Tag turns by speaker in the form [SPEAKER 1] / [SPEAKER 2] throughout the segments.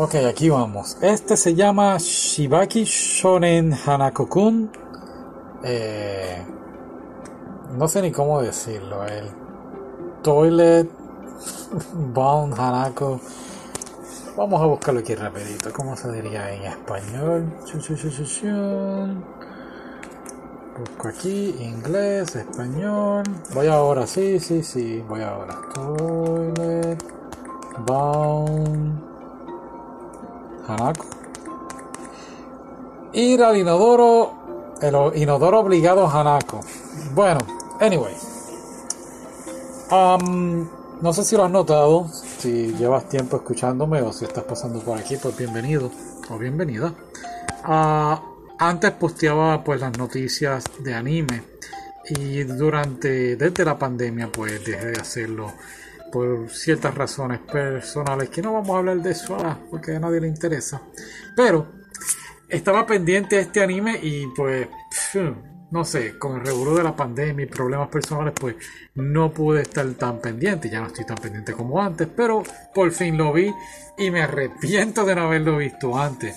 [SPEAKER 1] Ok, aquí vamos. Este se llama Shibaki Shonen Hanako-kun. Eh, no sé ni cómo decirlo. El Toilet Bound Hanako. Vamos a buscarlo aquí rapidito. ¿Cómo se diría en español? Busco aquí, inglés, español. Voy ahora, sí, sí, sí, voy ahora. Toilet Bound Hanako. Ir al inodoro, el inodoro obligado Hanako. Bueno, anyway. No sé si lo has notado, si llevas tiempo escuchándome o si estás pasando por aquí, pues bienvenido o bienvenida. Uh, antes posteaba pues las noticias de anime y durante desde la pandemia pues dejé de hacerlo por ciertas razones personales que no vamos a hablar de eso ahora porque a nadie le interesa pero estaba pendiente de este anime y pues no sé con el revuelo de la pandemia y problemas personales pues no pude estar tan pendiente ya no estoy tan pendiente como antes pero por fin lo vi y me arrepiento de no haberlo visto antes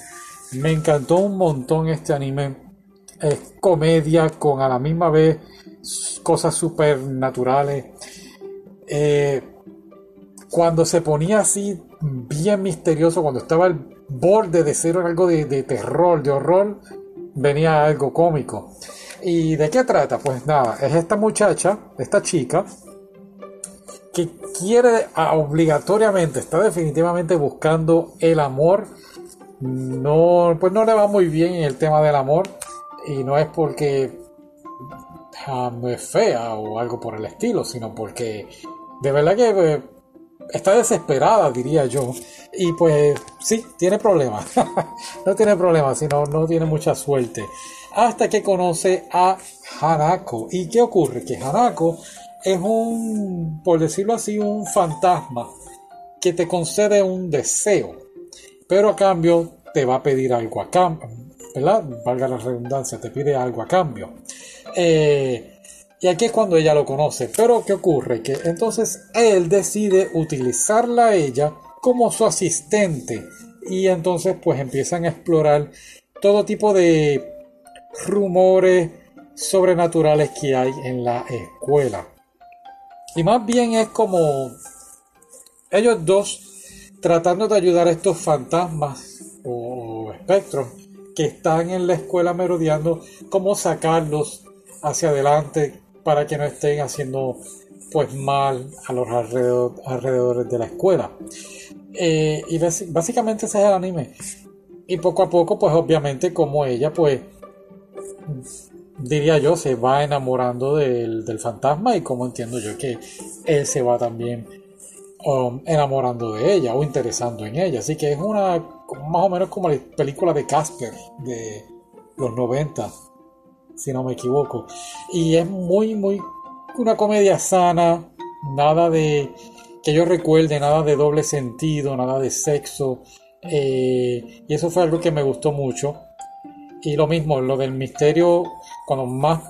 [SPEAKER 1] me encantó un montón este anime. Es comedia con a la misma vez cosas supernaturales. Eh, cuando se ponía así bien misterioso, cuando estaba al borde de ser algo de, terror, de horror, venía algo cómico. ¿Y de qué trata? Pues nada, es esta muchacha, esta chica, que quiere obligatoriamente, está definitivamente buscando el amor no, pues no le va muy bien en el tema del amor y no es porque ah, es fea o algo por el estilo, sino porque de verdad que pues, está desesperada, diría yo. Y pues sí, tiene problemas. no tiene problemas, sino no tiene mucha suerte. Hasta que conoce a Hanako. ¿Y qué ocurre? Que Hanako es un, por decirlo así, un fantasma que te concede un deseo pero a cambio te va a pedir algo a cambio, ¿verdad? Valga la redundancia, te pide algo a cambio. Eh, y aquí es cuando ella lo conoce. Pero ¿qué ocurre? Que entonces él decide utilizarla a ella como su asistente. Y entonces pues empiezan a explorar todo tipo de rumores sobrenaturales que hay en la escuela. Y más bien es como ellos dos tratando de ayudar a estos fantasmas o espectros que están en la escuela merodeando, cómo sacarlos hacia adelante para que no estén haciendo pues mal a los alrededores de la escuela. Eh, y básicamente ese es el anime. Y poco a poco, pues obviamente como ella, pues diría yo, se va enamorando del, del fantasma y como entiendo yo que él se va también Um, enamorando de ella o interesando en ella. Así que es una más o menos como la película de Casper de los 90, si no me equivoco. Y es muy, muy una comedia sana, nada de que yo recuerde, nada de doble sentido, nada de sexo. Eh, y eso fue algo que me gustó mucho. Y lo mismo, lo del misterio, cuando más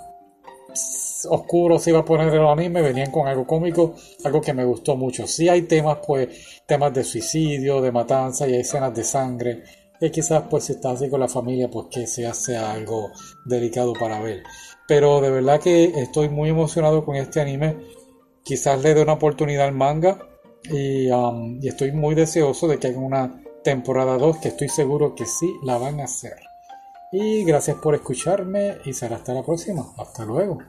[SPEAKER 1] oscuro se iba a poner el anime, venían con algo cómico, algo que me gustó mucho. Si hay temas, pues, temas de suicidio, de matanza y hay escenas de sangre. Y quizás, pues, si estás así con la familia, pues que se hace algo delicado para ver. Pero de verdad que estoy muy emocionado con este anime. Quizás le dé una oportunidad al manga. Y, um, y estoy muy deseoso de que hagan una temporada 2, que estoy seguro que sí la van a hacer. Y gracias por escucharme y será hasta la próxima. Hasta luego.